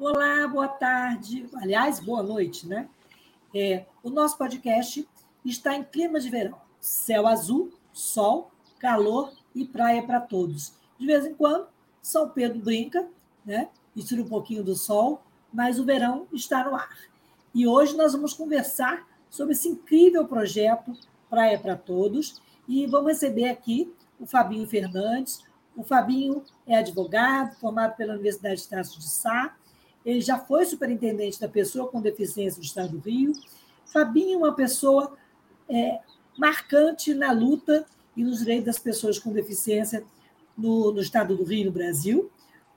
Olá, boa tarde. Aliás, boa noite, né? É, o nosso podcast está em clima de verão. Céu azul, sol, calor e praia para todos. De vez em quando, São Pedro brinca, né? E tira um pouquinho do sol, mas o verão está no ar. E hoje nós vamos conversar sobre esse incrível projeto Praia para Todos e vamos receber aqui o Fabinho Fernandes. O Fabinho é advogado, formado pela Universidade de Tasso de Sá, ele já foi superintendente da pessoa com deficiência do Estado do Rio. Fabinho é uma pessoa é, marcante na luta e nos direitos das pessoas com deficiência no, no Estado do Rio, no Brasil.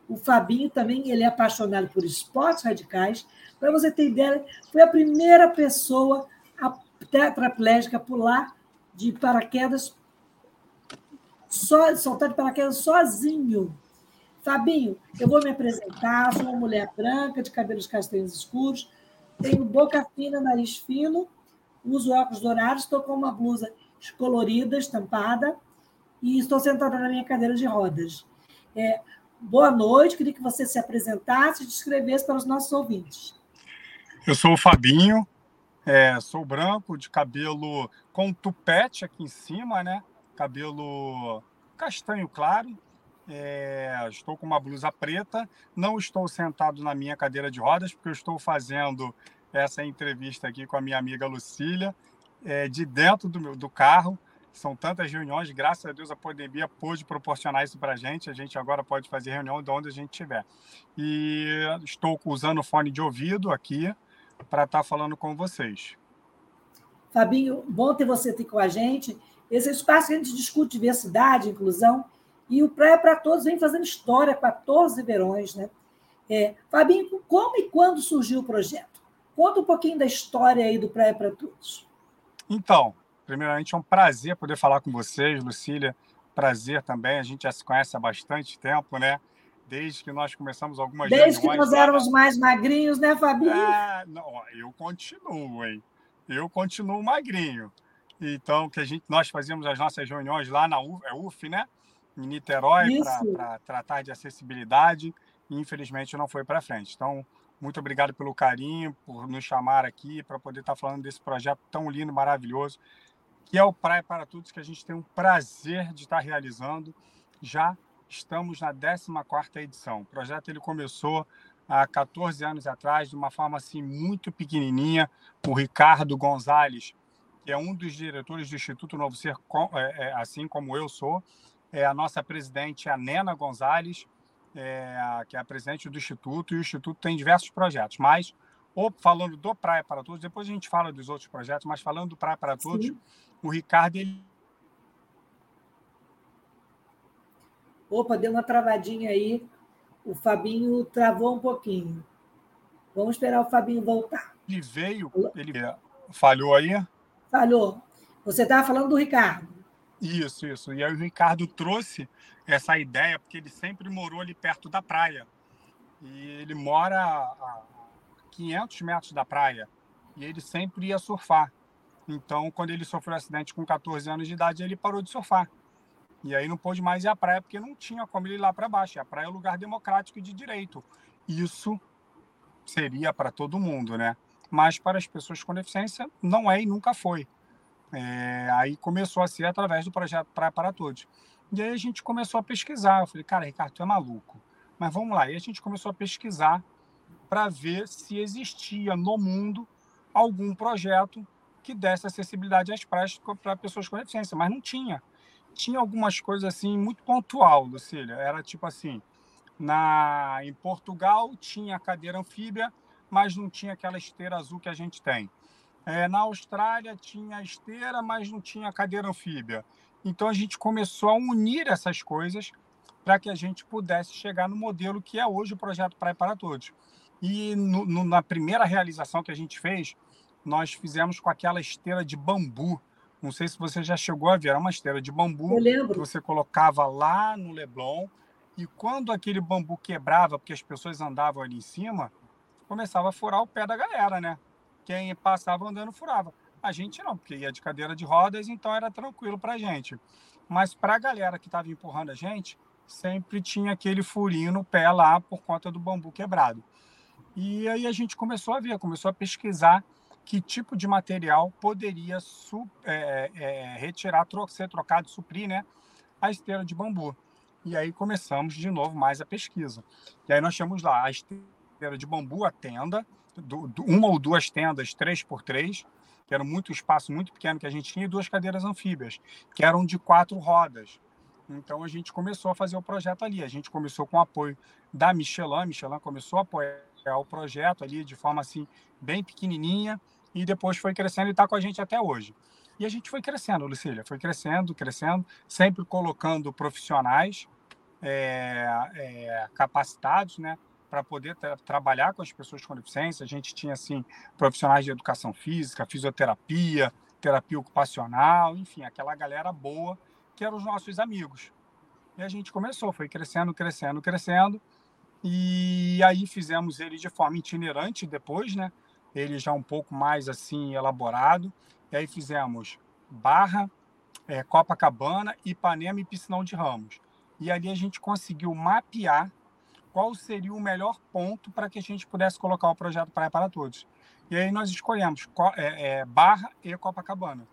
O Fabinho também ele é apaixonado por esportes radicais. Para você ter ideia, foi a primeira pessoa tetraplégica a pular de paraquedas, só, soltar de paraquedas sozinho. Fabinho, eu vou me apresentar, sou uma mulher branca, de cabelos castanhos escuros, tenho boca fina, nariz fino, uso óculos dourados, estou com uma blusa colorida, estampada, e estou sentada na minha cadeira de rodas. É, boa noite, queria que você se apresentasse e descrevesse para os nossos ouvintes. Eu sou o Fabinho, é, sou branco, de cabelo com tupete aqui em cima, né? Cabelo castanho claro, é, estou com uma blusa preta, não estou sentado na minha cadeira de rodas, porque eu estou fazendo essa entrevista aqui com a minha amiga Lucília, é, de dentro do, meu, do carro. São tantas reuniões, graças a Deus a pandemia pôde proporcionar isso para a gente. A gente agora pode fazer reunião de onde a gente estiver. E estou usando fone de ouvido aqui para estar tá falando com vocês. Fabinho, bom ter você aqui com a gente. Esse é espaço que a gente discute diversidade, inclusão, e o Praia para Todos vem fazendo história, 14 verões, né? É, Fabinho, como e quando surgiu o projeto? Conta um pouquinho da história aí do Praia para Todos. Então, primeiramente é um prazer poder falar com vocês, Lucília. Prazer também, a gente já se conhece há bastante tempo, né? Desde que nós começamos algumas Desde que nós éramos mais magrinhos, né, Fabinho? É, não, eu continuo, hein? Eu continuo magrinho. Então, que a gente, nós fazíamos as nossas reuniões lá na UF, é UF né? Em Niterói para tratar de acessibilidade e infelizmente não foi para frente. Então, muito obrigado pelo carinho, por nos chamar aqui para poder estar tá falando desse projeto tão lindo, maravilhoso, que é o Praia para Todos, que a gente tem um prazer de estar tá realizando. Já estamos na 14ª edição. O projeto ele começou há 14 anos atrás, de uma forma assim muito pequenininha. O Ricardo Gonzalez, que é um dos diretores do Instituto Novo Ser, é, é, assim como eu sou, é, a nossa presidente, a Nena Gonzalez, é, que é a presidente do Instituto, e o Instituto tem diversos projetos, mas ou falando do Praia para Todos, depois a gente fala dos outros projetos, mas falando do Praia para Todos, Sim. o Ricardo ele Opa, deu uma travadinha aí. O Fabinho travou um pouquinho. Vamos esperar o Fabinho voltar. Ele veio, ele falhou aí? Falhou. Você estava falando do Ricardo. Isso, isso. E aí o Ricardo trouxe essa ideia, porque ele sempre morou ali perto da praia. E ele mora a 500 metros da praia. E ele sempre ia surfar. Então, quando ele sofreu um acidente com 14 anos de idade, ele parou de surfar. E aí não pôde mais ir à praia, porque não tinha como ele ir lá para baixo. A praia é um lugar democrático e de direito. Isso seria para todo mundo, né? Mas para as pessoas com deficiência, não é e nunca foi. É, aí começou a ser através do projeto Praia para Todos. E aí a gente começou a pesquisar. Eu falei, cara, Ricardo, tu é maluco. Mas vamos lá. E a gente começou a pesquisar para ver se existia no mundo algum projeto que desse acessibilidade às praias para pessoas com deficiência, mas não tinha. Tinha algumas coisas assim muito pontual, Lucília. Era tipo assim, na em Portugal tinha cadeira anfíbia, mas não tinha aquela esteira azul que a gente tem. É, na Austrália tinha esteira, mas não tinha cadeira anfíbia. Então a gente começou a unir essas coisas para que a gente pudesse chegar no modelo que é hoje o projeto Praia para Todos. E no, no, na primeira realização que a gente fez, nós fizemos com aquela esteira de bambu. Não sei se você já chegou a ver, era uma esteira de bambu que você colocava lá no Leblon. E quando aquele bambu quebrava, porque as pessoas andavam ali em cima, começava a furar o pé da galera, né? Quem passava andando furava. A gente não, porque ia de cadeira de rodas, então era tranquilo para a gente. Mas para a galera que estava empurrando a gente, sempre tinha aquele furinho no pé lá por conta do bambu quebrado. E aí a gente começou a ver, começou a pesquisar que tipo de material poderia é, é, retirar, tro, ser trocado, suprir né, a esteira de bambu. E aí começamos de novo mais a pesquisa. E aí nós chamamos lá a esteira de bambu, a tenda, do, do, uma ou duas tendas, três por três, que era muito espaço muito pequeno que a gente tinha, e duas cadeiras anfíbias, que eram de quatro rodas. Então a gente começou a fazer o projeto ali. A gente começou com o apoio da Michelin. A Michelin começou a apoiar o projeto ali de forma assim bem pequenininha e depois foi crescendo e está com a gente até hoje. E a gente foi crescendo, Lucília, foi crescendo, crescendo, sempre colocando profissionais é, é, capacitados, né? Para poder tra trabalhar com as pessoas com deficiência. A gente tinha assim profissionais de educação física, fisioterapia, terapia ocupacional, enfim, aquela galera boa que eram os nossos amigos. E a gente começou, foi crescendo, crescendo, crescendo. E aí fizemos ele de forma itinerante depois, né? Ele já um pouco mais assim elaborado. E aí fizemos Barra, é, Copacabana, Ipanema e Piscinão de Ramos. E ali a gente conseguiu mapear qual seria o melhor ponto para que a gente pudesse colocar o projeto Praia para Todos. E aí nós escolhemos é, é, Barra e Copacabana.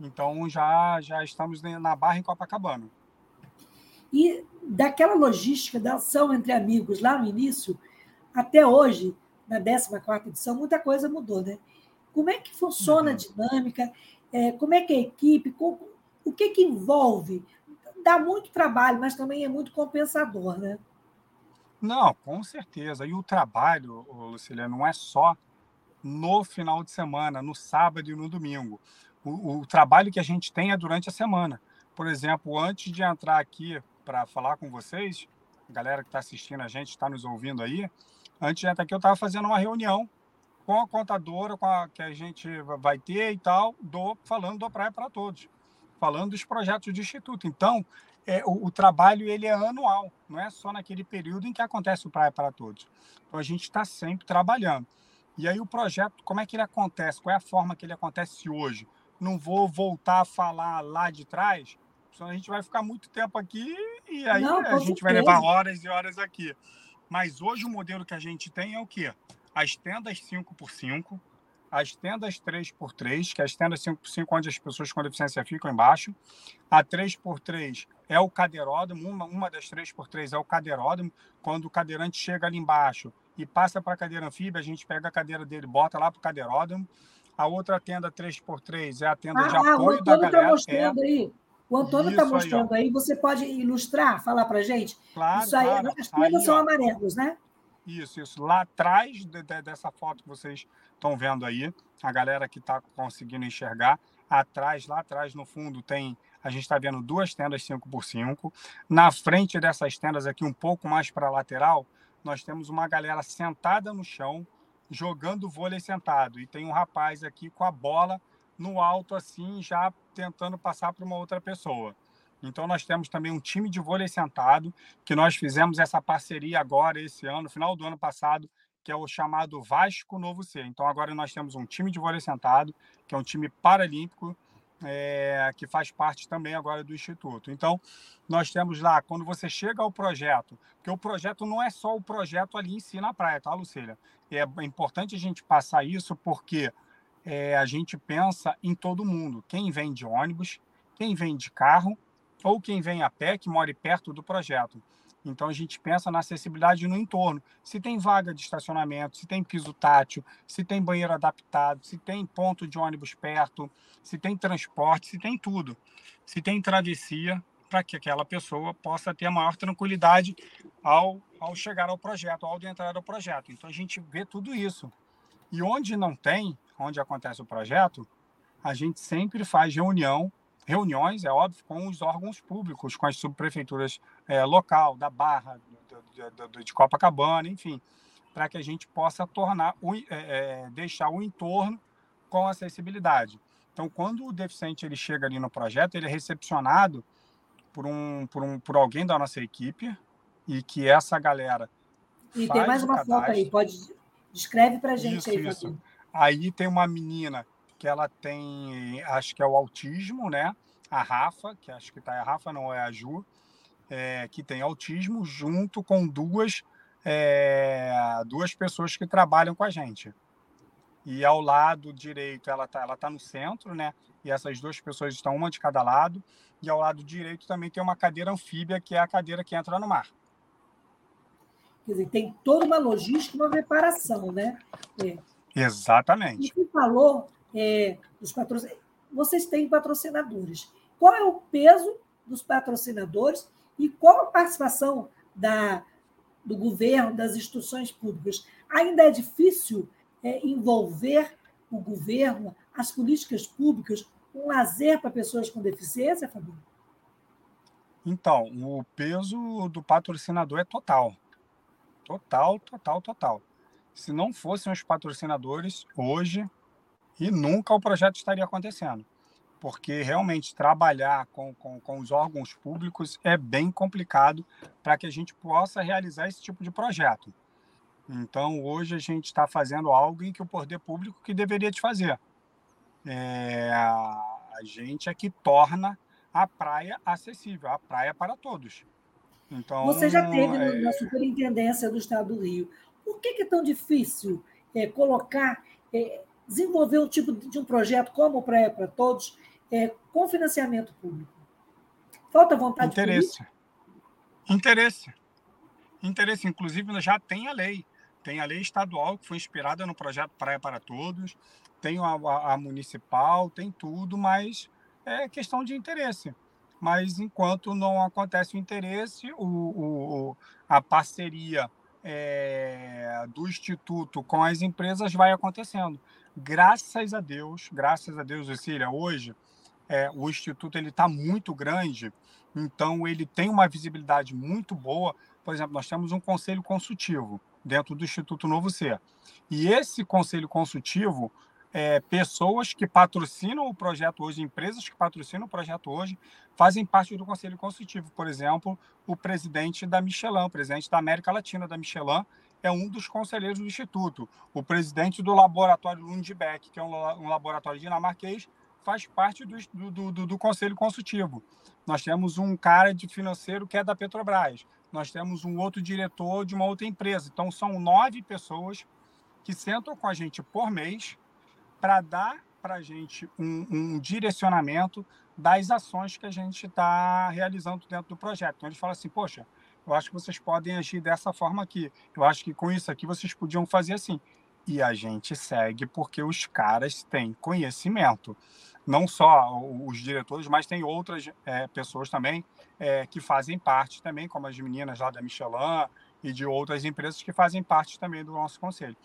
Então já, já estamos na Barra em Copacabana. E daquela logística da ação entre amigos lá no início, até hoje, na 14 edição, muita coisa mudou, né? Como é que funciona uhum. a dinâmica? É, como é que é a equipe? O que, que envolve? Dá muito trabalho, mas também é muito compensador, né? Não, com certeza. E o trabalho, Lucília, não é só no final de semana, no sábado e no domingo. O, o trabalho que a gente tem é durante a semana. Por exemplo, antes de entrar aqui para falar com vocês, a galera que está assistindo a gente, está nos ouvindo aí, antes de entrar aqui eu estava fazendo uma reunião com a contadora com a, que a gente vai ter e tal, do, falando do Praia para Todos, falando dos projetos do Instituto. Então, é, o, o, trabalho ele é anual, não é só naquele período em que acontece o Praia para Todos. Então a gente está sempre trabalhando. E aí o projeto, como é que ele acontece? Qual é a forma que ele acontece hoje? Não vou voltar a falar lá de trás, senão a gente vai ficar muito tempo aqui e aí não, a gente vai levar horas e horas aqui. Mas hoje o modelo que a gente tem é o quê? As tendas 5x5, as tendas 3x3, que é as tendas 5x5 onde as pessoas com deficiência ficam embaixo. A 3x3 é o cadeiródromo, uma, uma das 3x3 é o cadeiródromo. Quando o cadeirante chega ali embaixo e passa para a cadeira anfíbia, a gente pega a cadeira dele bota lá para o cadeiródromo. A outra tenda 3x3 é a tenda ah, de apoio da tá galera. Tá mostrando é... aí. O Antônio está mostrando aí, aí, Você pode ilustrar, falar para gente? Claro, Isso aí, claro. as tendas são amarelos, né? Isso, isso. Lá atrás de, de, dessa foto que vocês estão vendo aí, a galera que está conseguindo enxergar, atrás, lá atrás no fundo, tem. A gente está vendo duas tendas 5x5. Na frente dessas tendas aqui, um pouco mais para a lateral, nós temos uma galera sentada no chão, jogando vôlei sentado. E tem um rapaz aqui com a bola no alto, assim, já tentando passar para uma outra pessoa. Então, nós temos também um time de vôlei sentado, que nós fizemos essa parceria agora, esse ano, no final do ano passado, que é o chamado Vasco Novo C. Então, agora nós temos um time de vôlei sentado, que é um time paralímpico, é, que faz parte também agora do Instituto. Então, nós temos lá, quando você chega ao projeto, porque o projeto não é só o projeto ali em si na praia, tá, Lucília? É importante a gente passar isso porque é, a gente pensa em todo mundo. Quem vem de ônibus, quem vem de carro ou quem vem a pé que more perto do projeto. Então a gente pensa na acessibilidade no entorno. Se tem vaga de estacionamento, se tem piso tátil, se tem banheiro adaptado, se tem ponto de ônibus perto, se tem transporte, se tem tudo. Se tem travessia, para que aquela pessoa possa ter maior tranquilidade ao, ao chegar ao projeto, ao entrar ao projeto. Então a gente vê tudo isso. E onde não tem, onde acontece o projeto, a gente sempre faz reunião, reuniões, é óbvio, com os órgãos públicos, com as subprefeituras é, local, da Barra, do, do, de Copacabana, enfim, para que a gente possa tornar o, é, deixar o entorno com acessibilidade. Então, quando o deficiente ele chega ali no projeto, ele é recepcionado por um por, um, por alguém da nossa equipe e que essa galera e tem mais uma foto aí, pode descreve para gente isso, aí. Isso. Aí tem uma menina que ela tem, acho que é o autismo, né? A Rafa, que acho que tá a Rafa, não é a Ju, é, que tem autismo, junto com duas é, duas pessoas que trabalham com a gente. E ao lado direito, ela está ela tá no centro, né? E essas duas pessoas estão uma de cada lado. E ao lado direito também tem uma cadeira anfíbia, que é a cadeira que entra no mar. Quer dizer, tem toda uma logística, uma preparação, né? É. Exatamente. E você falou é, dos. Vocês têm patrocinadores. Qual é o peso dos patrocinadores e qual a participação da, do governo, das instituições públicas? Ainda é difícil é, envolver o governo, as políticas públicas, um lazer para pessoas com deficiência, Fabinho? Então, o peso do patrocinador é total. Total, total, total. Se não fossem os patrocinadores, hoje e nunca o projeto estaria acontecendo. Porque realmente trabalhar com, com, com os órgãos públicos é bem complicado para que a gente possa realizar esse tipo de projeto. Então, hoje a gente está fazendo algo em que o poder público que deveria te fazer. É, a gente é que torna a praia acessível, a praia para todos. Então, Você já teve é... na Superintendência do Estado do Rio. Por que, que é tão difícil é, colocar, é, desenvolver um tipo de um projeto como Praia para Todos é, com financiamento público? Falta vontade Interesse. Política? Interesse. Interesse. Inclusive, já tem a lei. Tem a lei estadual que foi inspirada no projeto Praia para Todos, tem a, a, a municipal, tem tudo, mas é questão de interesse mas enquanto não acontece o interesse, o, o a parceria é, do Instituto com as empresas vai acontecendo. Graças a Deus, graças a Deus, Cecília, hoje é, o Instituto ele está muito grande, então ele tem uma visibilidade muito boa. Por exemplo, nós temos um conselho consultivo dentro do Instituto Novo Ser. E esse conselho consultivo é, pessoas que patrocinam o projeto hoje, empresas que patrocinam o projeto hoje, fazem parte do conselho consultivo. Por exemplo, o presidente da Michelin, o presidente da América Latina da Michelin, é um dos conselheiros do Instituto. O presidente do laboratório Lundbeck, que é um, laboratório dinamarquês, faz parte do, do, do, do, conselho consultivo. Nós temos um cara de financeiro que é da Petrobras. Nós temos um outro diretor de uma outra empresa. Então, são nove pessoas que sentam com a gente por mês para dar para a gente um, um, direcionamento das ações que a gente está realizando dentro do projeto. Então, eles falam assim, poxa, eu acho que vocês podem agir dessa forma aqui. Eu acho que com isso aqui vocês podiam fazer assim. E a gente segue porque os caras têm conhecimento. Não só os diretores, mas tem outras é, pessoas também é, que fazem parte também, como as meninas lá da Michelin e de outras empresas que fazem parte também do nosso conselho.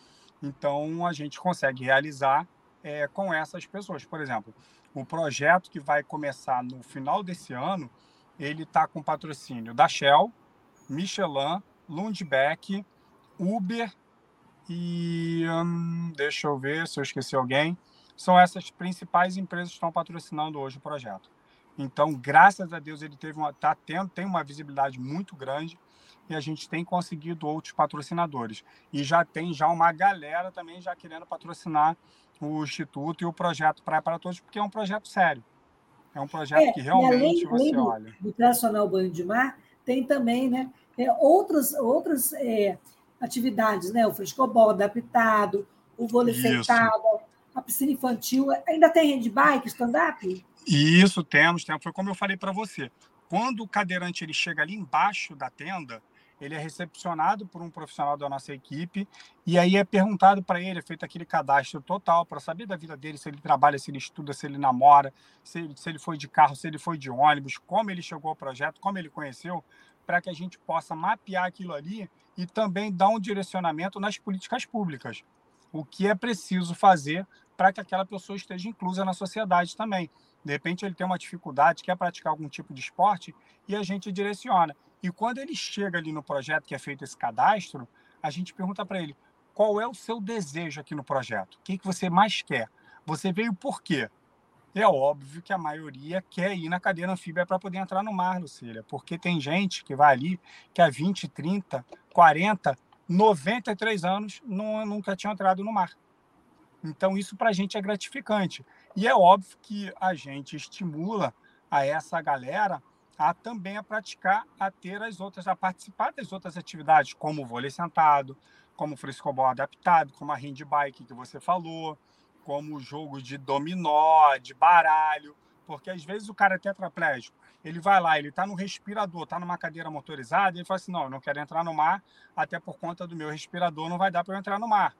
Então, a gente consegue realizar é, com essas pessoas. Por exemplo, o projeto que vai começar no final desse ano, ele está com patrocínio da Shell, Michelin, Lundbeck, Uber e hum, deixa eu ver se eu esqueci alguém. São essas principais empresas que estão patrocinando hoje o projeto. Então, graças a Deus, ele teve uma, tá tendo, tem uma visibilidade muito grande e a gente tem conseguido outros patrocinadores. E já tem já uma galera também já querendo patrocinar o Instituto e o projeto Praia para Todos, porque é um projeto sério. É um projeto é, que realmente além, você além olha. Do tradicional banho de mar, tem também né, é, outras, outras é, atividades, né? O frescobol adaptado, o vôlei sentado, a piscina infantil. Ainda tem handbike, stand-up? Isso, temos, temos. Foi como eu falei para você. Quando o cadeirante ele chega ali embaixo da tenda, ele é recepcionado por um profissional da nossa equipe e aí é perguntado para ele, é feito aquele cadastro total para saber da vida dele, se ele trabalha, se ele estuda, se ele namora, se ele, se ele foi de carro, se ele foi de ônibus, como ele chegou ao projeto, como ele conheceu, para que a gente possa mapear aquilo ali e também dar um direcionamento nas políticas públicas. O que é preciso fazer para que aquela pessoa esteja inclusa na sociedade também. De repente ele tem uma dificuldade, quer praticar algum tipo de esporte e a gente direciona. E quando ele chega ali no projeto que é feito esse cadastro, a gente pergunta para ele qual é o seu desejo aqui no projeto, o que, que você mais quer, você veio por quê? É óbvio que a maioria quer ir na cadeira anfíbia para poder entrar no mar, Lucília, porque tem gente que vai ali que há 20, 30, 40, 93 anos não, nunca tinha entrado no mar. Então, isso para a gente é gratificante. E é óbvio que a gente estimula a essa galera a também a praticar, a ter as outras, a participar das outras atividades, como o vôlei sentado, como o frescobol adaptado, como a handbike que você falou, como jogo de dominó, de baralho, porque às vezes o cara é tetraplégico, ele vai lá, ele está no respirador, está numa cadeira motorizada, ele fala assim, não, eu não quero entrar no mar, até por conta do meu respirador não vai dar para eu entrar no mar.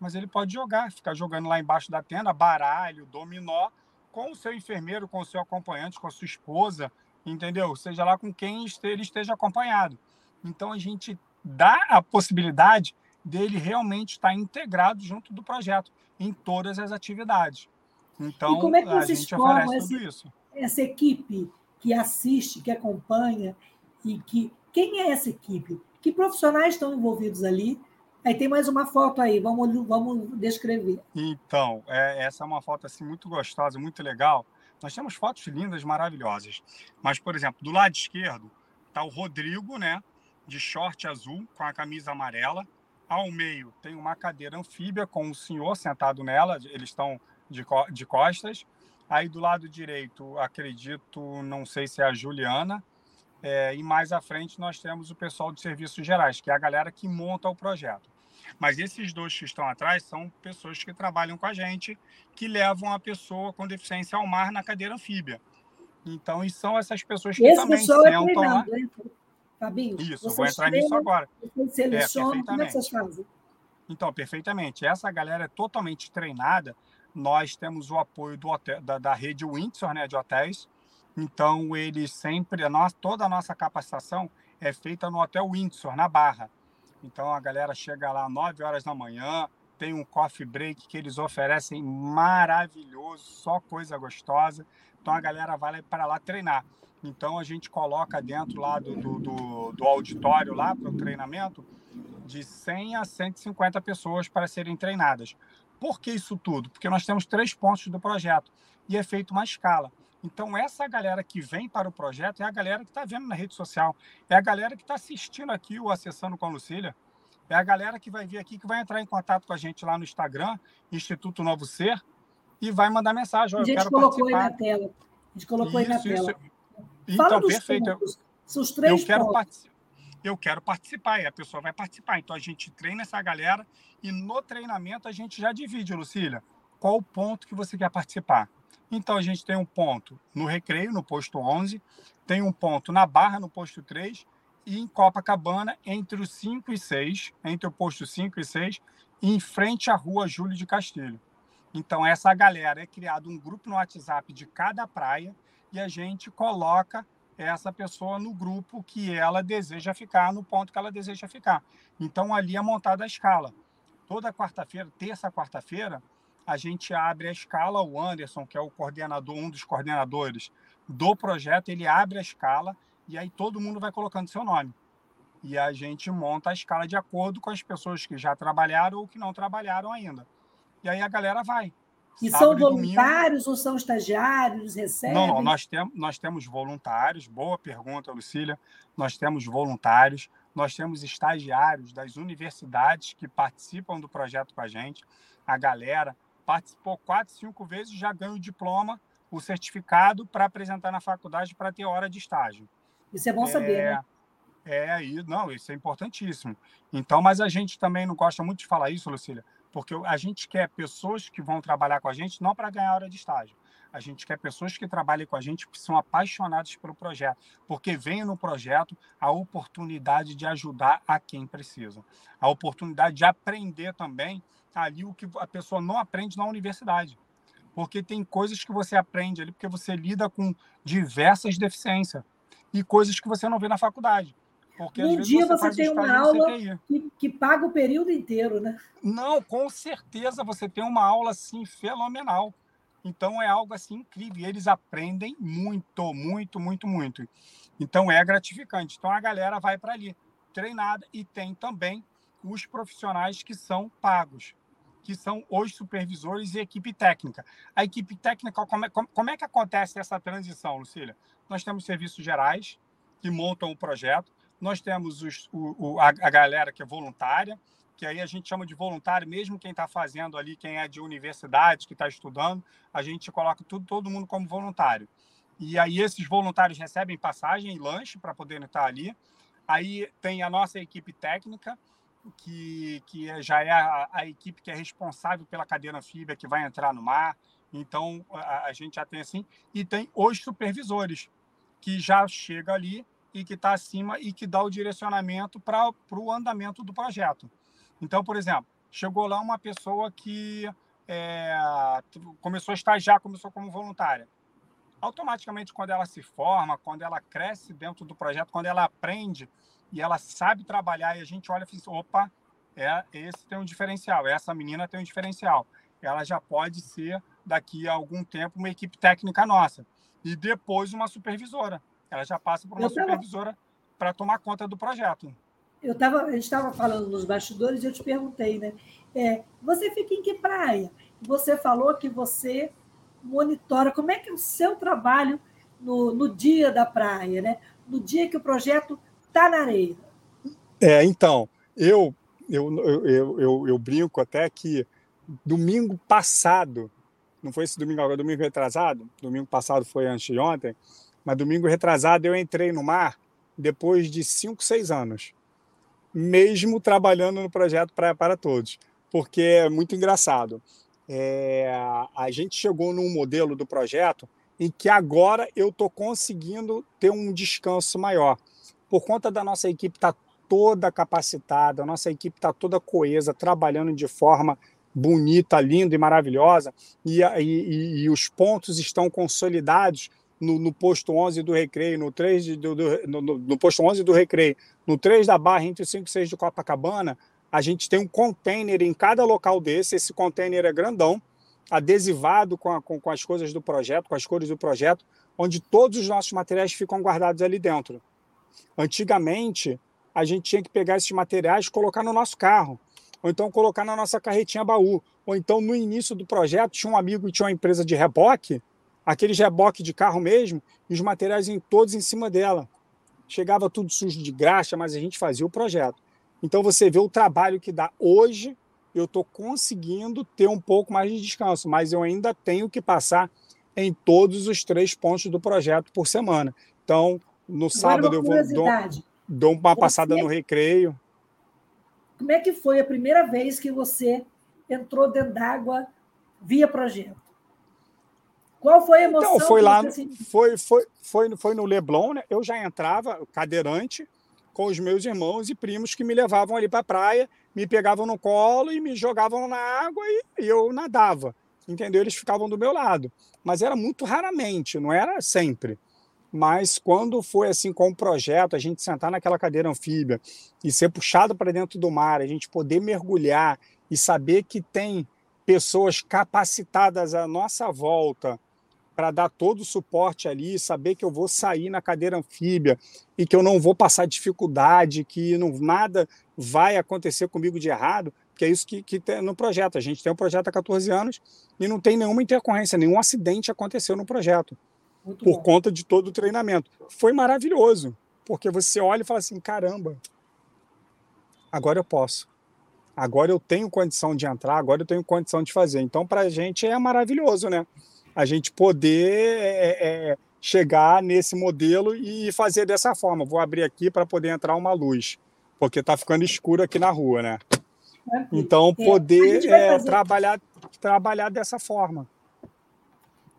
Mas ele pode jogar, ficar jogando lá embaixo da tenda, baralho, dominó, com o seu enfermeiro, com o seu acompanhante, com a sua esposa, entendeu? Seja lá com quem ele esteja acompanhado. Então a gente dá a possibilidade dele realmente estar integrado junto do projeto em todas as atividades. Então, e como é que a gente oferece esse, tudo isso. Essa equipe que assiste, que acompanha e que quem é essa equipe? Que profissionais estão envolvidos ali? Aí tem mais uma foto aí, vamos, vamos descrever. Então, é, essa é uma foto assim muito gostosa, muito legal. Nós temos fotos lindas, maravilhosas. Mas, por exemplo, do lado esquerdo está o Rodrigo, né, de short azul com a camisa amarela. Ao meio tem uma cadeira anfíbia com o senhor sentado nela, eles estão de, de costas. Aí do lado direito, acredito, não sei se é a Juliana. É, e mais à frente nós temos o pessoal de serviços gerais, que é a galera que monta o projeto. Mas esses dois que estão atrás são pessoas que trabalham com a gente, que levam a pessoa com deficiência ao mar na cadeira anfíbia. Então, e são essas pessoas que Esse também é sentam lá. Fabinho, Isso, vou entrar nisso agora. Vocês selecionam, é, como é que vocês fazem? Então, perfeitamente. Essa galera é totalmente treinada. Nós temos o apoio do hotel, da, da rede Windsor, né, de hotéis. Então, eles sempre, a nossa, toda a nossa capacitação é feita no Hotel Windsor, na Barra. Então, a galera chega lá às 9 horas da manhã, tem um coffee break que eles oferecem maravilhoso, só coisa gostosa. Então, a galera vai para lá treinar. Então a gente coloca dentro lá do, do, do, do auditório lá para o treinamento de 100 a 150 pessoas para serem treinadas. Por que isso tudo? Porque nós temos três pontos do projeto e é feito uma escala. Então, essa galera que vem para o projeto é a galera que está vendo na rede social, é a galera que está assistindo aqui o Acessando com a Lucília, é a galera que vai vir aqui, que vai entrar em contato com a gente lá no Instagram, Instituto Novo Ser, e vai mandar mensagem. A gente colocou participar. aí na tela. A gente colocou isso, aí na tela. Isso. Então, Fala perfeito. Pontos. Os três eu quero participar. Eu quero participar e a pessoa vai participar. Então a gente treina essa galera e no treinamento a gente já divide, Lucília, qual o ponto que você quer participar. Então a gente tem um ponto no Recreio, no posto 11, tem um ponto na Barra, no posto 3, e em Copacabana, entre os 5 e 6, entre o posto 5 e 6, em frente à rua Júlio de Castilho. Então, essa galera é criado um grupo no WhatsApp de cada praia e a gente coloca essa pessoa no grupo que ela deseja ficar, no ponto que ela deseja ficar. Então, ali é montada a escala. Toda quarta-feira, terça, quarta-feira, a gente abre a escala. O Anderson, que é o coordenador, um dos coordenadores do projeto, ele abre a escala e aí todo mundo vai colocando seu nome. E a gente monta a escala de acordo com as pessoas que já trabalharam ou que não trabalharam ainda. E aí a galera vai. E são voluntários domingo... ou são estagiários? Recebem? Não, não, nós, tem, nós temos voluntários. Boa pergunta, Lucília. Nós temos voluntários, nós temos estagiários das universidades que participam do projeto com a gente. A galera participou quatro, cinco vezes já ganha o diploma, o certificado para apresentar na faculdade para ter hora de estágio. Isso é bom saber, é, né? É, não, isso é importantíssimo. Então, mas a gente também não gosta muito de falar isso, Lucília, porque a gente quer pessoas que vão trabalhar com a gente não para ganhar hora de estágio. A gente quer pessoas que trabalhem com a gente que são apaixonadas pelo projeto, porque vem no projeto a oportunidade de ajudar a quem precisa, a oportunidade de aprender também ali o que a pessoa não aprende na universidade. Porque tem coisas que você aprende ali porque você lida com diversas deficiências e coisas que você não vê na faculdade. Porque um dia você, você tem uma aula que, que, paga o período inteiro, né? Não, com certeza você tem uma aula assim fenomenal. Então é algo assim incrível. E eles aprendem muito, muito, muito, muito. Então é gratificante. Então a galera vai para ali treinada e tem também os profissionais que são pagos, que são os supervisores e equipe técnica. A equipe técnica, como é, como é que acontece essa transição, Lucília? Nós temos serviços gerais que montam o projeto, nós temos os, o, a, a galera que é voluntária, que aí a gente chama de voluntário, mesmo quem está fazendo ali, quem é de universidade, que está estudando, a gente coloca tudo, todo mundo como voluntário. E aí esses voluntários recebem passagem e lanche para poderem estar ali. Aí tem a nossa equipe técnica, que, que já é a, a equipe que é responsável pela cadeira anfíbia que vai entrar no mar. Então, a, a gente já tem assim. E tem os supervisores, que já chega ali e que está acima e que dá o direcionamento para o andamento do projeto. Então, por exemplo, chegou lá uma pessoa que é, começou a estagiar, começou como voluntária. Automaticamente, quando ela se forma, quando ela cresce dentro do projeto, quando ela aprende e ela sabe trabalhar, e a gente olha e fala assim, opa, é, esse tem um diferencial, essa menina tem um diferencial. Ela já pode ser, daqui a algum tempo, uma equipe técnica nossa. E depois uma supervisora ela já passa por uma tava... supervisora para tomar conta do projeto. Eu tava, a gente estava falando nos bastidores e eu te perguntei, né? É, você fica em que praia? Você falou que você monitora. Como é que é o seu trabalho no, no dia da praia, né? No dia que o projeto está na areia? É, então, eu, eu, eu, eu, eu brinco até que domingo passado, não foi esse domingo agora, domingo retrasado, domingo passado foi antes de ontem, mas domingo retrasado eu entrei no mar depois de 5, 6 anos, mesmo trabalhando no projeto Praia para Todos, porque é muito engraçado. É, a gente chegou num modelo do projeto em que agora eu estou conseguindo ter um descanso maior. Por conta da nossa equipe estar tá toda capacitada, a nossa equipe está toda coesa, trabalhando de forma bonita, linda e maravilhosa, e, e, e os pontos estão consolidados no, no, posto 11 do Recreio, no 3 de, do, do no, no, posto 11 do Recreio, no 3 da Barra, entre o 5 e 6 de Copacabana, a gente tem um container em cada local desse. Esse container é grandão, adesivado com, a, com, com as coisas do projeto, com as cores do projeto, onde todos os nossos materiais ficam guardados ali dentro. Antigamente, a gente tinha que pegar esses materiais e colocar no nosso carro, ou então colocar na nossa carretinha baú, ou então no início do projeto tinha um amigo que tinha uma empresa de reboque, aquele reboque de carro mesmo, e os materiais em todos em cima dela. Chegava tudo sujo de graxa, mas a gente fazia o projeto. Então você vê o trabalho que dá. Hoje eu estou conseguindo ter um pouco mais de descanso, mas eu ainda tenho que passar em todos os três pontos do projeto por semana. Então, no sábado eu vou dou, dou uma passada no recreio. Como é que foi a primeira vez que você entrou dentro d'água via projeto? Qual foi a emoção? Então, foi lá, assim... foi, foi, foi, foi no Leblon, né? Eu já entrava cadeirante com os meus irmãos e primos que me levavam ali para a praia, me pegavam no colo e me jogavam na água e, e eu nadava. Entendeu? Eles ficavam do meu lado. Mas era muito raramente, não era sempre. Mas quando foi assim com o projeto, a gente sentar naquela cadeira anfíbia e ser puxado para dentro do mar, a gente poder mergulhar e saber que tem pessoas capacitadas à nossa volta para dar todo o suporte ali, saber que eu vou sair na cadeira anfíbia e que eu não vou passar dificuldade, que não, nada vai acontecer comigo de errado, que é isso que, que tem no projeto. A gente tem um projeto há 14 anos e não tem nenhuma intercorrência, nenhum acidente aconteceu no projeto, Muito por bom. conta de todo o treinamento. Foi maravilhoso, porque você olha e fala assim: caramba, agora eu posso. Agora eu tenho condição de entrar, agora eu tenho condição de fazer. Então, para a gente é maravilhoso, né? a gente poder é, é, chegar nesse modelo e fazer dessa forma. Vou abrir aqui para poder entrar uma luz, porque está ficando escuro aqui na rua, né? Então, é, poder é, trabalhar, trabalhar dessa forma.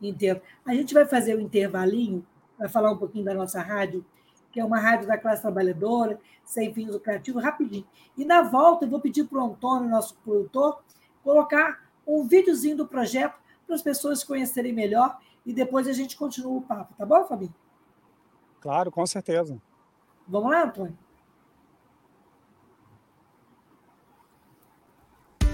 Entendo. A gente vai fazer o um intervalinho, vai falar um pouquinho da nossa rádio, que é uma rádio da classe trabalhadora, sem fins lucrativos, rapidinho. E na volta, eu vou pedir para o Antônio, nosso produtor, colocar um videozinho do projeto para as pessoas conhecerem melhor e depois a gente continua o papo, tá bom, Fabinho? Claro, com certeza. Vamos lá, Antônio?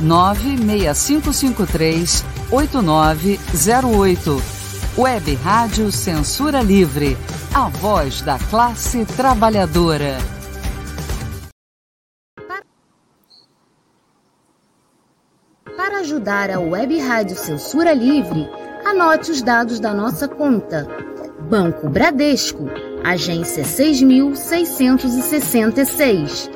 96553 8908. Web Rádio Censura Livre, a voz da classe trabalhadora. Para ajudar a Web Rádio Censura Livre, anote os dados da nossa conta. Banco Bradesco, agência 6666.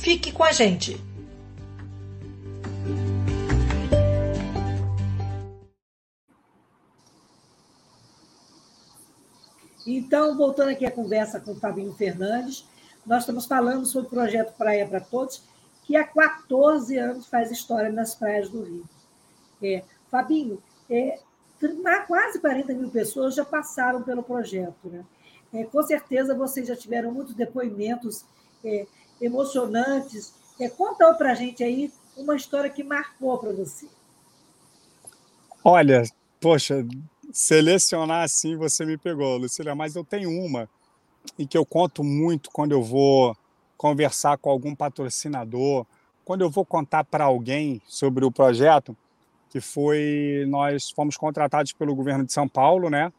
Fique com a gente! Então, voltando aqui à conversa com o Fabinho Fernandes, nós estamos falando sobre o projeto Praia para Todos, que há 14 anos faz história nas praias do Rio. É, Fabinho, é, quase 40 mil pessoas já passaram pelo projeto. Né? É, com certeza vocês já tiveram muitos depoimentos é, emocionantes. É, conta para a gente aí uma história que marcou para você. Olha, poxa, selecionar assim você me pegou, Lucília, mas eu tenho uma e que eu conto muito quando eu vou conversar com algum patrocinador, quando eu vou contar para alguém sobre o projeto, que foi nós fomos contratados pelo governo de São Paulo, né?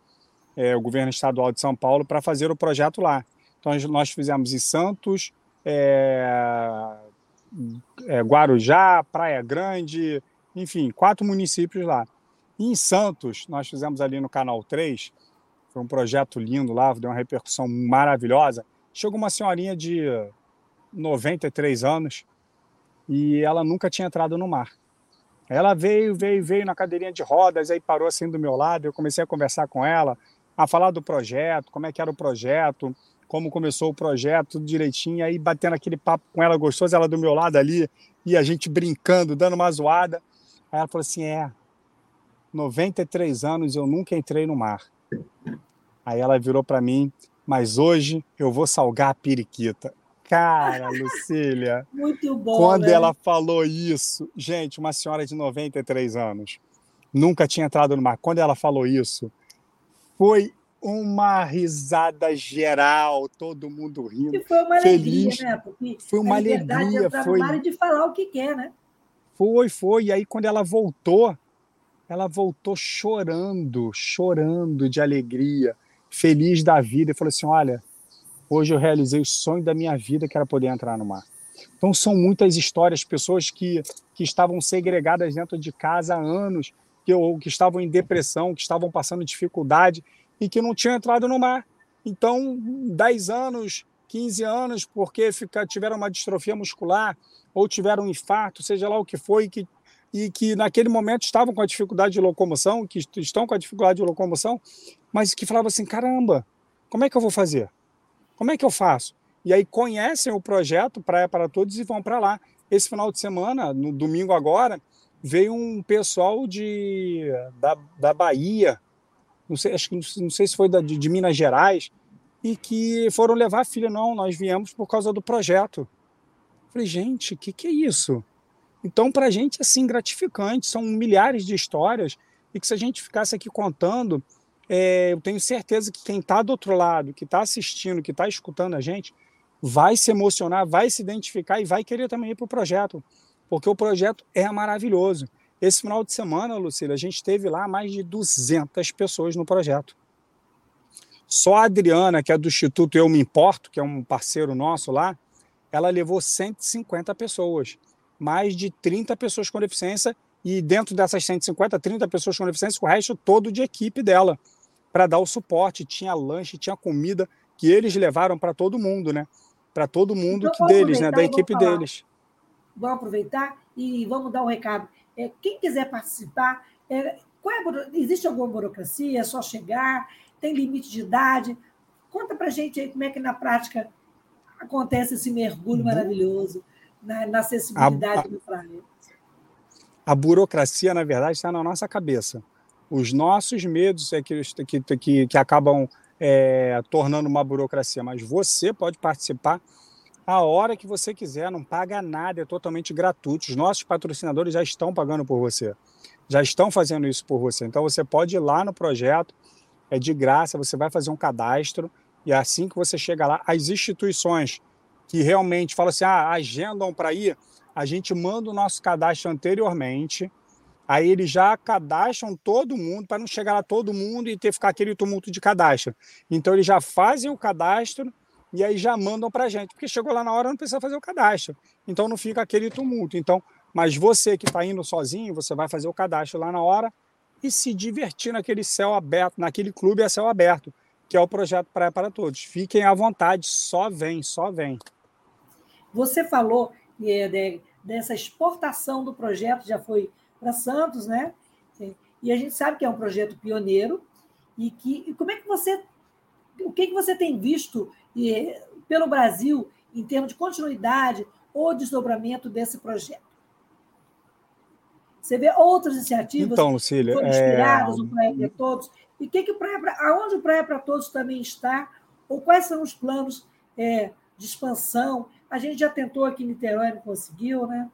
É, o governo estadual de São Paulo para fazer o projeto lá. Então nós fizemos em Santos, é, é, Guarujá, Praia Grande, enfim, quatro municípios lá. E em Santos, nós fizemos ali no Canal 3, foi um projeto lindo lá, deu uma repercussão maravilhosa. Chegou uma senhorinha de 93 anos e ela nunca tinha entrado no mar. Ela veio, veio, veio na cadeirinha de rodas, aí parou assim do meu lado, eu comecei a conversar com ela, a falar do projeto, como é que era o projeto, como começou o projeto, tudo direitinho, aí batendo aquele papo com ela gostoso, ela do meu lado ali, e a gente brincando, dando uma zoada. Aí ela falou assim: é, 93 anos eu nunca entrei no mar. Aí ela virou para mim, mas hoje eu vou salgar a periquita. Cara, Lucília. Muito bom. Quando né? ela falou isso, gente, uma senhora de 93 anos, nunca tinha entrado no mar. Quando ela falou isso, foi uma risada geral, todo mundo rindo. E foi uma feliz. alegria, né? Porque foi uma alegria. Foi no mar de falar o que quer, né? Foi, foi. E aí, quando ela voltou, ela voltou chorando, chorando de alegria, feliz da vida, e falou assim: Olha, hoje eu realizei o sonho da minha vida, que era poder entrar no mar. Então, são muitas histórias, pessoas que, que estavam segregadas dentro de casa há anos, que, ou que estavam em depressão, que estavam passando dificuldade e que não tinham entrado no mar. Então, 10 anos, 15 anos, porque fica, tiveram uma distrofia muscular ou tiveram um infarto, seja lá o que foi, que e que naquele momento estavam com a dificuldade de locomoção, que estão com a dificuldade de locomoção, mas que falavam assim: caramba, como é que eu vou fazer? Como é que eu faço? E aí conhecem o projeto Praia para Todos e vão para lá. Esse final de semana, no domingo agora, veio um pessoal de, da, da Bahia, não sei, acho que não sei se foi da, de, de Minas Gerais, e que foram levar a filha. Não, nós viemos por causa do projeto. Falei, gente, o que, que é isso? Então, para a gente é assim gratificante, são milhares de histórias, e que se a gente ficasse aqui contando, é, eu tenho certeza que quem está do outro lado, que está assistindo, que está escutando a gente, vai se emocionar, vai se identificar e vai querer também ir para o projeto, porque o projeto é maravilhoso. Esse final de semana, Lucília, a gente teve lá mais de 200 pessoas no projeto. Só a Adriana, que é do Instituto Eu Me Importo, que é um parceiro nosso lá, ela levou 150 pessoas mais de 30 pessoas com deficiência e dentro dessas 150, 30 pessoas com deficiência, o resto todo de equipe dela, para dar o suporte. Tinha lanche, tinha comida que eles levaram para todo mundo, né? Para todo mundo então, que deles, né? Da equipe deles. Vamos aproveitar e vamos dar um recado. É, quem quiser participar, é, é, existe alguma burocracia? É só chegar? Tem limite de idade? Conta para gente aí como é que na prática acontece esse mergulho uhum. maravilhoso na, na acessibilidade do planeta. A burocracia, na verdade, está na nossa cabeça. Os nossos medos é que, que, que, que acabam é, tornando uma burocracia, mas você pode participar a hora que você quiser, não paga nada, é totalmente gratuito. Os nossos patrocinadores já estão pagando por você, já estão fazendo isso por você. Então você pode ir lá no projeto, é de graça, você vai fazer um cadastro e assim que você chega lá, as instituições que realmente fala assim, ah, agendam para ir, a gente manda o nosso cadastro anteriormente, aí eles já cadastram todo mundo, para não chegar lá todo mundo e ter ficar aquele tumulto de cadastro. Então eles já fazem o cadastro e aí já mandam para a gente, porque chegou lá na hora não precisa fazer o cadastro. Então não fica aquele tumulto. Então, mas você que está indo sozinho, você vai fazer o cadastro lá na hora e se divertir naquele céu aberto, naquele clube a céu aberto, que é o projeto Praia para Todos. Fiquem à vontade, só vem, só vem. Você falou é, dessa exportação do projeto, já foi para Santos, né? E a gente sabe que é um projeto pioneiro e que e como é que você o que, que você tem visto é, pelo Brasil em termos de continuidade ou desdobramento desse projeto? Você vê outras iniciativas então, Lucília, que foram inspiradas é... no Praia para Todos. E que que o Praia pra... aonde o Praia para Todos também está? Ou quais são os planos é, de expansão? A gente já tentou aqui em Niterói, não conseguiu, né?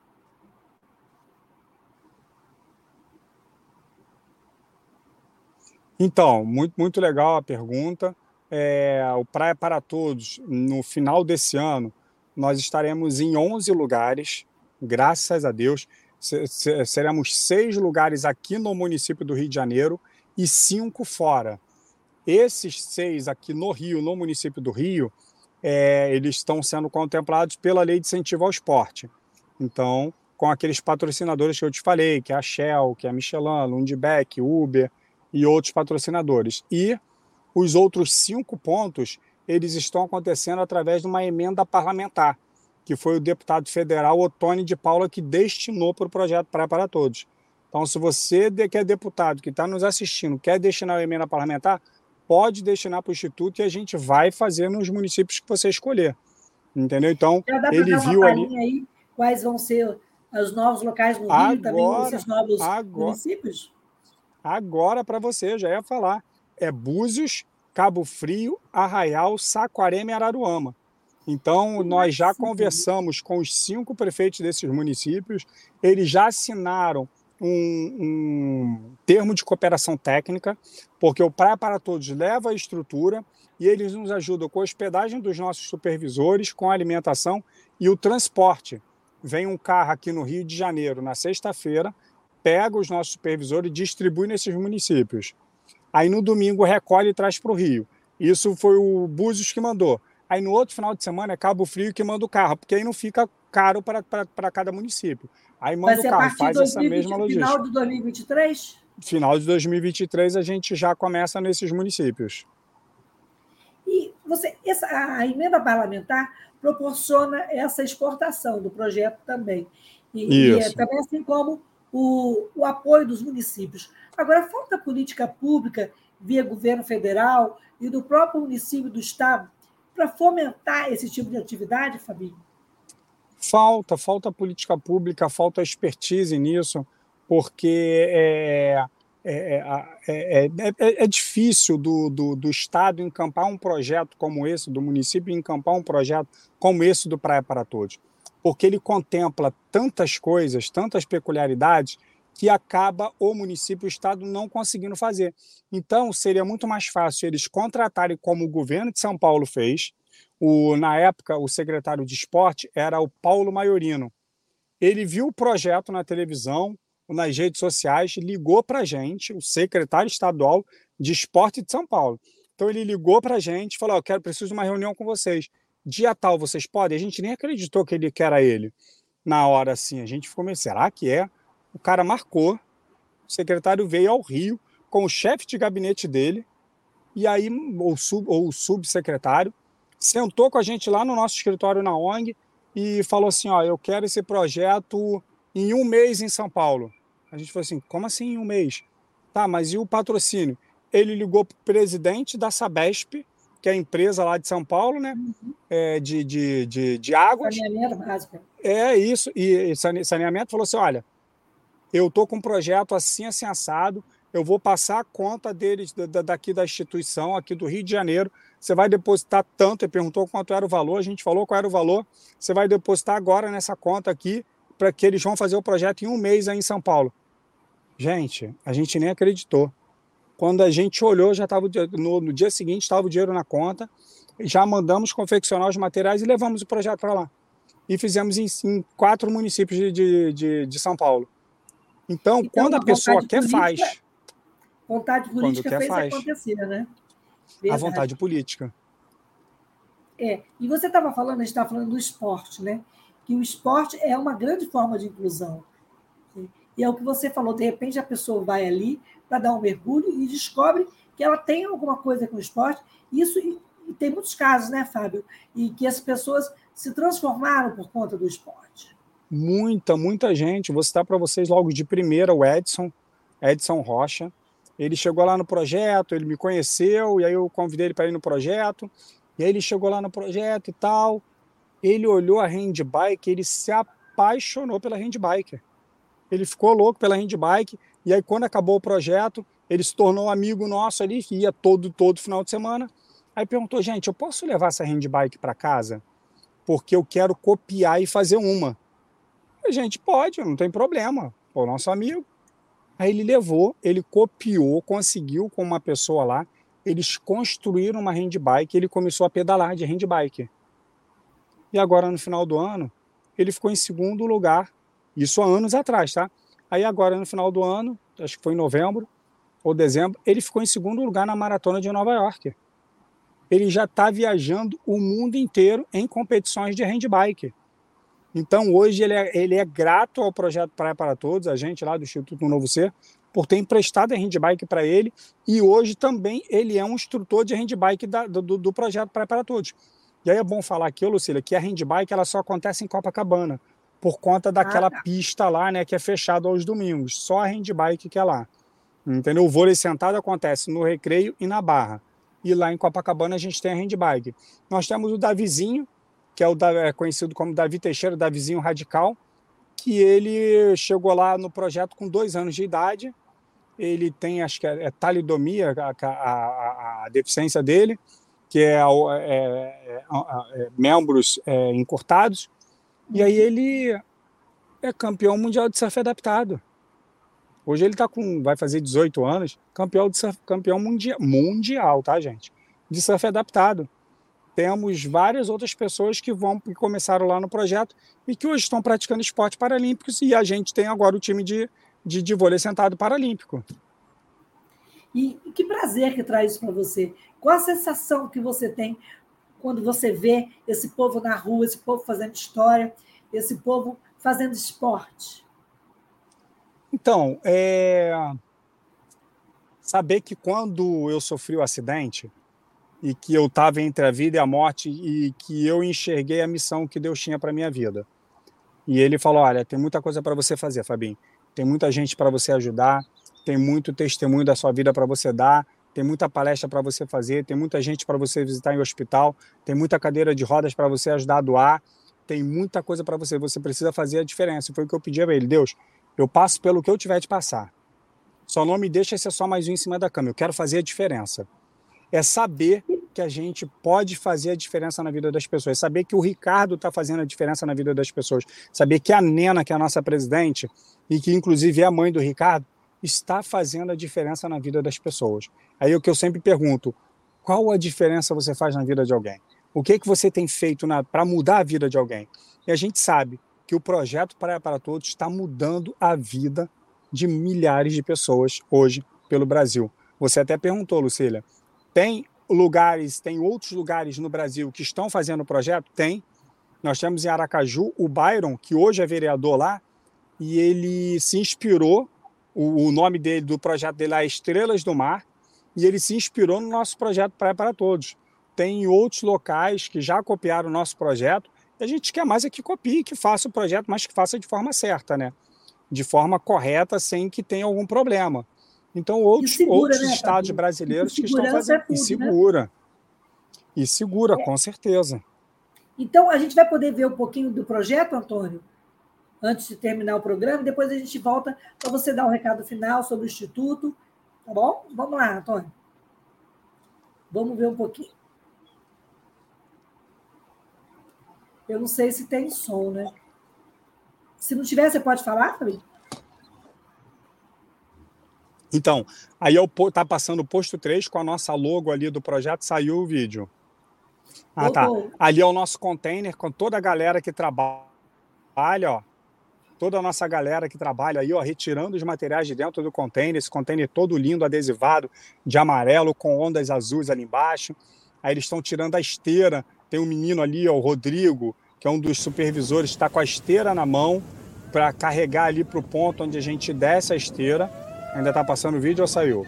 Então, muito, muito legal a pergunta. É, o Praia para Todos, no final desse ano, nós estaremos em 11 lugares, graças a Deus. Seremos seis lugares aqui no município do Rio de Janeiro e cinco fora. Esses seis aqui no Rio, no município do Rio, é, eles estão sendo contemplados pela lei de incentivo ao esporte. Então, com aqueles patrocinadores que eu te falei, que é a Shell, que é a Michelin, Lundbeck, Uber e outros patrocinadores. E os outros cinco pontos, eles estão acontecendo através de uma emenda parlamentar, que foi o deputado federal Otônio de Paula que destinou para o projeto Praia para Todos. Então, se você que é deputado, que está nos assistindo, quer destinar a emenda parlamentar, pode destinar para o Instituto e a gente vai fazer nos municípios que você escolher. Entendeu? Então, ele viu ali. Aí, quais vão ser os novos locais no agora, Rio, também esses novos agora, municípios? Agora, para você, já ia falar. É Búzios, Cabo Frio, Arraial, Saquarema e Araruama. Então, nós já conversamos com os cinco prefeitos desses municípios, eles já assinaram um, um, termo de cooperação técnica, porque o Praia para Todos leva a estrutura e eles nos ajudam com a hospedagem dos nossos supervisores, com a alimentação e o transporte. Vem um carro aqui no Rio de Janeiro na sexta-feira, pega os nossos supervisores e distribui nesses municípios. Aí no domingo recolhe e traz para o Rio. Isso foi o Búzios que mandou. Aí no outro final de semana é Cabo Frio que manda o carro, porque aí não fica caro para cada município. Aí manda o carro, faz 2020, essa mesma logística. Final de 2023? Final de 2023 a gente já começa nesses municípios. E você, essa, a emenda parlamentar proporciona essa exportação do projeto também. E, e é também assim como o, o apoio dos municípios. Agora, falta política pública via governo federal e do próprio município do estado para fomentar esse tipo de atividade, Fabinho? Falta, falta política pública, falta expertise nisso, porque é, é, é, é, é difícil do, do, do, Estado encampar um projeto como esse, do município encampar um projeto como esse do Praia para Todos, porque ele contempla tantas coisas, tantas peculiaridades, que acaba o município, o Estado não conseguindo fazer. Então, seria muito mais fácil eles contratarem como o governo de São Paulo fez. O, na época, o secretário de esporte era o Paulo Maiorino. Ele viu o projeto na televisão, nas redes sociais, ligou para a gente, o secretário estadual de esporte de São Paulo. Então ele ligou para a gente e falou: Eu quero, preciso de uma reunião com vocês. Dia tal, vocês podem? A gente nem acreditou que ele que era ele. Na hora assim, a gente ficou meio, será que é? O cara marcou, o secretário veio ao Rio com o chefe de gabinete dele, e aí, ou, sub, ou o subsecretário, sentou com a gente lá no nosso escritório na ONG e falou assim: Ó, eu quero esse projeto em um mês em São Paulo. A gente falou assim: como assim em um mês? Tá, mas e o patrocínio? Ele ligou para o presidente da Sabesp, que é a empresa lá de São Paulo, né? Uhum. É, de, de, de, de águas. Saneamento básico. É isso. E saneamento falou assim: olha, eu tô com um projeto assim, assim, assado. Eu vou passar a conta deles daqui da instituição, aqui do Rio de Janeiro. Você vai depositar tanto. Ele perguntou quanto era o valor, a gente falou qual era o valor. Você vai depositar agora nessa conta aqui para que eles vão fazer o projeto em um mês aí em São Paulo. Gente, a gente nem acreditou. Quando a gente olhou, já estava no, no, dia seguinte estava o dinheiro na conta, já mandamos confeccionar os materiais e levamos o projeto para lá. E fizemos em, em, quatro municípios de, de, de, de São Paulo. Então, então quando a pessoa quer, política, faz. Vontade política quer, fez faz. acontecer, né? Verdade. A vontade política. É, e você estava falando, a gente estava falando do esporte, né? que o esporte é uma grande forma de inclusão. E é o que você falou, de repente a pessoa vai ali para dar um mergulho e descobre que ela tem alguma coisa com o esporte. Isso e tem muitos casos, né, Fábio? E que as pessoas se transformaram por conta do esporte. Muita, muita gente. Vou citar para vocês logo de primeira o Edson, Edson Rocha. Ele chegou lá no projeto, ele me conheceu, e aí eu convidei ele para ir no projeto. E aí ele chegou lá no projeto e tal ele olhou a handbike, ele se apaixonou pela handbike. Ele ficou louco pela handbike, e aí quando acabou o projeto, ele se tornou amigo nosso ali, que ia todo, todo final de semana. Aí perguntou, gente, eu posso levar essa handbike para casa? Porque eu quero copiar e fazer uma. A gente pode, não tem problema. O nosso amigo. Aí ele levou, ele copiou, conseguiu com uma pessoa lá, eles construíram uma handbike, ele começou a pedalar de handbike. E agora, no final do ano, ele ficou em segundo lugar. Isso há anos atrás, tá? Aí agora, no final do ano, acho que foi em novembro ou dezembro, ele ficou em segundo lugar na maratona de Nova York. Ele já está viajando o mundo inteiro em competições de handbike. Então, hoje, ele é, ele é grato ao projeto Praia para Todos, a gente lá do Instituto Novo Ser, por ter emprestado a handbike para ele. E hoje também ele é um instrutor de handbike da, do, do projeto Praia para Todos. E aí é bom falar aqui, Lucília, que a handbike ela só acontece em Copacabana, por conta daquela ah, tá. pista lá, né, que é fechada aos domingos. Só a handbike que é lá. Entendeu? O vôlei sentado acontece no Recreio e na Barra. E lá em Copacabana a gente tem a handbike. Nós temos o Davizinho, que é, o, é conhecido como Davi Teixeira, Davizinho Radical, que ele chegou lá no projeto com dois anos de idade. Ele tem, acho que é, é talidomia, a, a, a, deficiência dele que é, é, é, é membros é, encurtados, e aí ele é campeão mundial de surf adaptado. Hoje ele tá com, vai fazer 18 anos, campeão, de surf, campeão mundial, mundial, tá, gente? De surf adaptado. Temos várias outras pessoas que vão que começaram lá no projeto e que hoje estão praticando esportes paralímpicos e a gente tem agora o time de, de, de vôlei sentado paralímpico. E que prazer que traz isso para você. Qual a sensação que você tem quando você vê esse povo na rua, esse povo fazendo história, esse povo fazendo esporte? Então, é... saber que quando eu sofri o acidente e que eu estava entre a vida e a morte e que eu enxerguei a missão que Deus tinha para minha vida. E ele falou: Olha, tem muita coisa para você fazer, Fabinho. tem muita gente para você ajudar, tem muito testemunho da sua vida para você dar, tem muita palestra para você fazer, tem muita gente para você visitar em hospital, tem muita cadeira de rodas para você ajudar a doar, tem muita coisa para você. Você precisa fazer a diferença. Foi o que eu pedi a ele. Deus, eu passo pelo que eu tiver de passar. Só não me deixa ser só mais um em cima da cama. Eu quero fazer a diferença. É saber que a gente pode fazer a diferença na vida das pessoas. É saber que o Ricardo está fazendo a diferença na vida das pessoas. Saber que a Nena, que é a nossa presidente, e que inclusive é a mãe do Ricardo, está fazendo a diferença na vida das pessoas. Aí o que eu sempre pergunto: qual a diferença você faz na vida de alguém? O que, que você tem feito para mudar a vida de alguém? E a gente sabe que o projeto Praia para Todos está mudando a vida de milhares de pessoas hoje pelo Brasil. Você até perguntou, Lucília, tem lugares, tem outros lugares no Brasil que estão fazendo o projeto? Tem. Nós temos em Aracaju o Byron, que hoje é vereador lá, e ele se inspirou, o, o nome dele, do projeto dele é Estrelas do Mar, e ele se inspirou no nosso projeto Praia para Todos. Tem outros locais que já copiaram o nosso projeto, e a gente quer mais é que copie, que faça o projeto, mas que faça de forma certa, né? De forma correta, sem que tenha algum problema. Então, outros, segura, outros né, estados brasileiros que estão fazendo. É tudo, e né? segura. Né? E segura, é. com certeza. Então, a gente vai poder ver um pouquinho do projeto, Antônio? Antes de terminar o programa. Depois a gente volta para você dar um recado final sobre o Instituto. Tá bom? Vamos lá, Antônio. Vamos ver um pouquinho. Eu não sei se tem som, né? Se não tiver, você pode falar, Fabinho? Então, aí eu tá passando o posto 3 com a nossa logo ali do projeto, saiu o vídeo. Ah, tá. Ali é o nosso container com toda a galera que trabalha, ó toda a nossa galera que trabalha aí, ó, retirando os materiais de dentro do container, esse container todo lindo, adesivado, de amarelo, com ondas azuis ali embaixo. Aí eles estão tirando a esteira. Tem um menino ali, ó, o Rodrigo, que é um dos supervisores, está com a esteira na mão para carregar ali para o ponto onde a gente desce a esteira. Ainda está passando o vídeo ou saiu?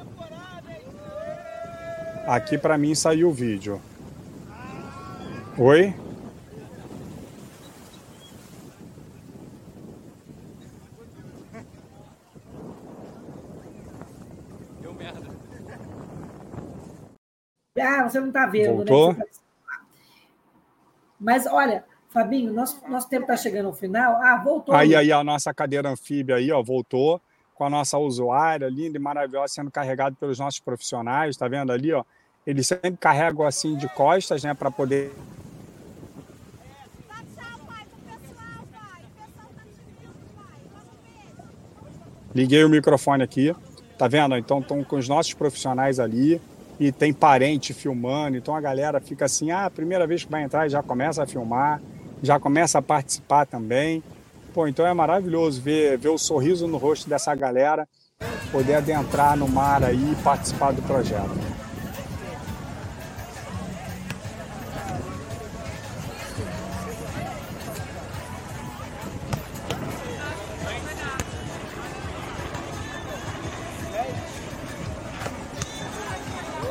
Aqui para mim saiu o vídeo. Oi? Ah, você não está vendo, né? Voltou? né? Mas olha, Fabinho, nosso, nosso tempo está chegando ao final. Ah, voltou. Aí, aí, a nossa cadeira anfíbia aí, ó, voltou com a nossa usuária linda e maravilhosa sendo carregada pelos nossos profissionais, tá vendo ali, ó? Eles sempre carregam assim de costas, né, para poder Liguei o microfone aqui, tá vendo? Então estão com os nossos profissionais ali, e tem parente filmando, então a galera fica assim, ah, primeira vez que vai entrar já começa a filmar, já começa a participar também. Pô, então é maravilhoso ver, ver o sorriso no rosto dessa galera, poder adentrar no mar aí e participar do projeto.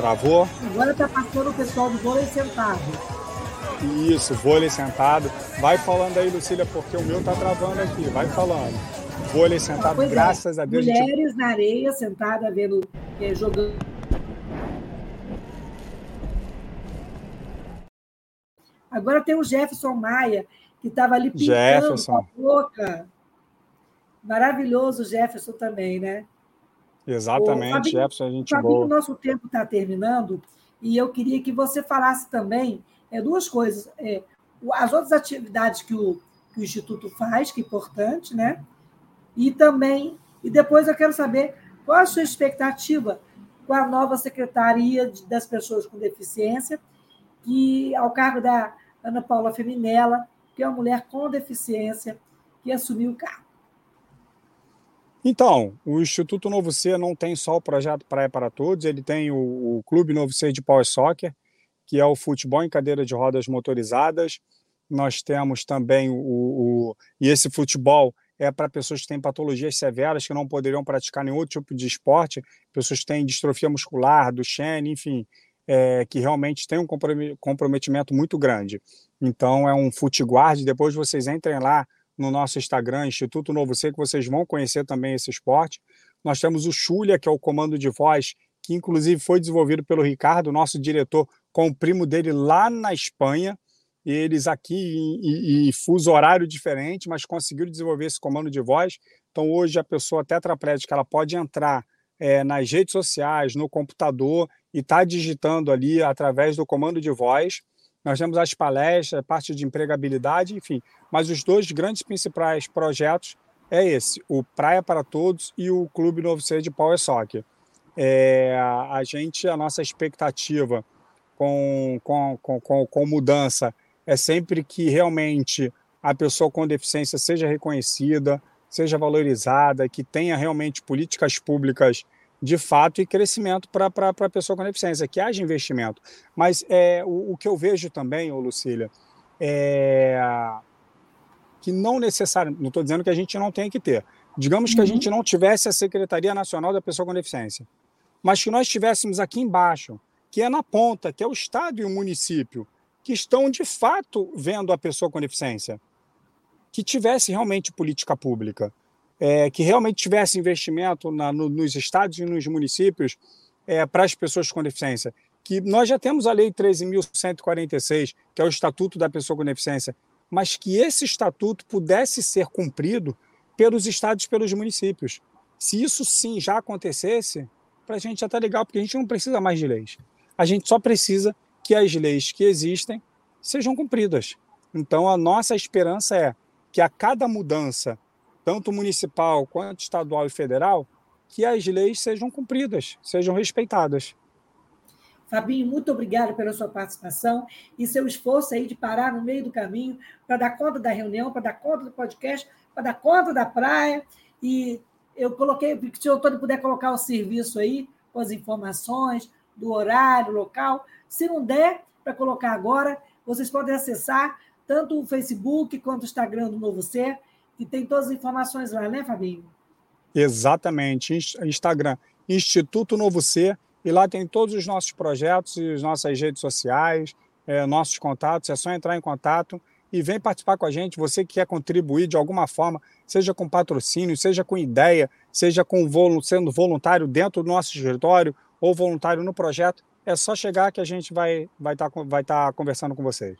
Travou? Agora está passando o pessoal do vôlei sentado. Isso, vôlei sentado. Vai falando aí, Lucília, porque o meu tá travando aqui. Vai falando. Vôlei sentado, ah, graças é. a Deus. Mulheres gente... na areia, sentada, vendo, é, jogando. Agora tem o Jefferson Maia, que estava ali pintando Jefferson. a boca. Maravilhoso o Jefferson também, né? Exatamente, Fabinho, Jefferson, a gente Fabinho, boa. o nosso tempo está terminando e eu queria que você falasse também é, duas coisas. É, as outras atividades que o, que o Instituto faz, que é importante, né? E também, e depois eu quero saber qual a sua expectativa com a nova Secretaria das Pessoas com Deficiência, que ao cargo da Ana Paula Feminella, que é uma mulher com deficiência, que assumiu o cargo. Então, o Instituto Novo C não tem só o projeto Praia para Todos, ele tem o, o Clube Novo C de Power Soccer, que é o futebol em cadeira de rodas motorizadas. Nós temos também o, o e esse futebol é para pessoas que têm patologias severas que não poderiam praticar nenhum outro tipo de esporte, pessoas que têm distrofia muscular, Duchenne, enfim, é, que realmente tem um comprometimento muito grande. Então é um guard. depois vocês entrem lá no nosso Instagram, Instituto Novo C, que vocês vão conhecer também esse esporte. Nós temos o Xulia, que é o comando de voz, que inclusive foi desenvolvido pelo Ricardo, nosso diretor, com o primo dele lá na Espanha. Eles aqui em, em fuso horário diferente, mas conseguiram desenvolver esse comando de voz. Então, hoje, a pessoa tetraplégica ela pode entrar é, nas redes sociais, no computador e está digitando ali através do comando de voz. Nós temos as palestras, parte de empregabilidade, enfim. Mas os dois grandes principais projetos é esse, o Praia para Todos e o Clube Novo C de Power Soccer. É, a gente, a nossa expectativa com, com, com, com mudança é sempre que realmente a pessoa com deficiência seja reconhecida, seja valorizada, que tenha realmente políticas públicas de fato e crescimento para a pessoa com deficiência, que haja investimento. Mas é, o, o que eu vejo também, ô Lucília, é que não necessariamente, não estou dizendo que a gente não tenha que ter. Digamos que a uhum. gente não tivesse a Secretaria Nacional da Pessoa com Deficiência, mas que nós tivéssemos aqui embaixo, que é na ponta, que é o Estado e o município, que estão de fato vendo a pessoa com deficiência, que tivesse realmente política pública, é, que realmente tivesse investimento na, no, nos estados e nos municípios é, para as pessoas com deficiência. Que nós já temos a Lei 13.146, que é o Estatuto da Pessoa com Deficiência, mas que esse estatuto pudesse ser cumprido pelos estados e pelos municípios. Se isso sim já acontecesse, para a gente já está legal, porque a gente não precisa mais de leis. A gente só precisa que as leis que existem sejam cumpridas. Então, a nossa esperança é que a cada mudança, tanto municipal quanto estadual e federal, que as leis sejam cumpridas, sejam respeitadas. Fabinho, muito obrigado pela sua participação e seu esforço aí de parar no meio do caminho para dar conta da reunião, para dar conta do podcast, para dar conta da praia. E eu coloquei, se o Antônio puder colocar o serviço aí, com as informações do horário, local. Se não der para colocar agora, vocês podem acessar tanto o Facebook quanto o Instagram do Novo Ser, que tem todas as informações lá, né, Fabinho? Exatamente. Instagram, Instituto Novo Ser e lá tem todos os nossos projetos e as nossas redes sociais, é, nossos contatos. É só entrar em contato e vem participar com a gente. Você que quer contribuir de alguma forma, seja com patrocínio, seja com ideia, seja com sendo voluntário dentro do nosso escritório ou voluntário no projeto, é só chegar que a gente vai vai estar tá, vai tá conversando com vocês.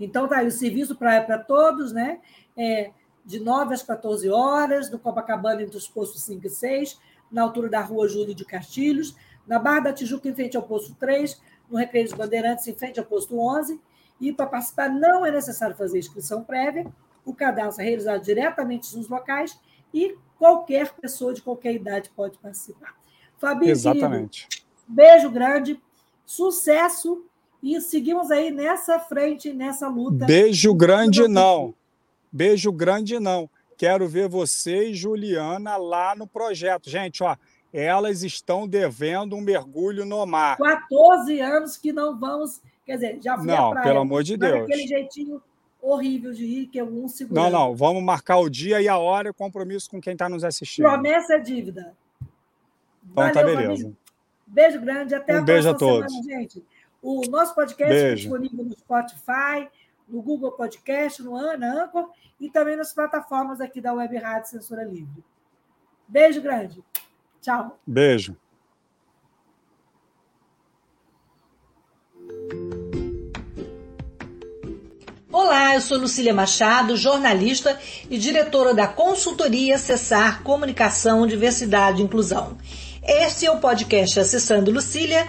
Então tá aí o serviço para todos, né? É, de 9 às 14 horas, no Copacabana entre os postos 5 e 6, na altura da rua Júlio de Castilhos na Barra da Tijuca, em frente ao posto 3, no Recreio dos Bandeirantes, em frente ao posto 11. E para participar não é necessário fazer inscrição prévia, o cadastro é realizado diretamente nos locais e qualquer pessoa de qualquer idade pode participar. Fabinho, Exatamente. Querido, beijo grande, sucesso e seguimos aí nessa frente, nessa luta. Beijo grande não. Beijo grande não. Quero ver você e Juliana lá no projeto. Gente, ó, elas estão devendo um mergulho no mar. 14 anos que não vamos. Quer dizer, já fui Não, praia, pelo amor de Deus. Aquele jeitinho horrível de ir, que é um segundo. Não, não, vamos marcar o dia e a hora e o compromisso com quem está nos assistindo. Promessa é dívida. Então tá Valeu, tá beleza. Beijo grande, até um a beijo a todos. semana, gente. O nosso podcast é disponível no Spotify, no Google Podcast, no Ana Anchor e também nas plataformas aqui da Web Rádio Censura Livre. Beijo grande. Tchau. Beijo. Olá, eu sou Lucília Machado, jornalista e diretora da consultoria Cessar Comunicação, Diversidade e Inclusão. Este é o podcast Acessando Lucília,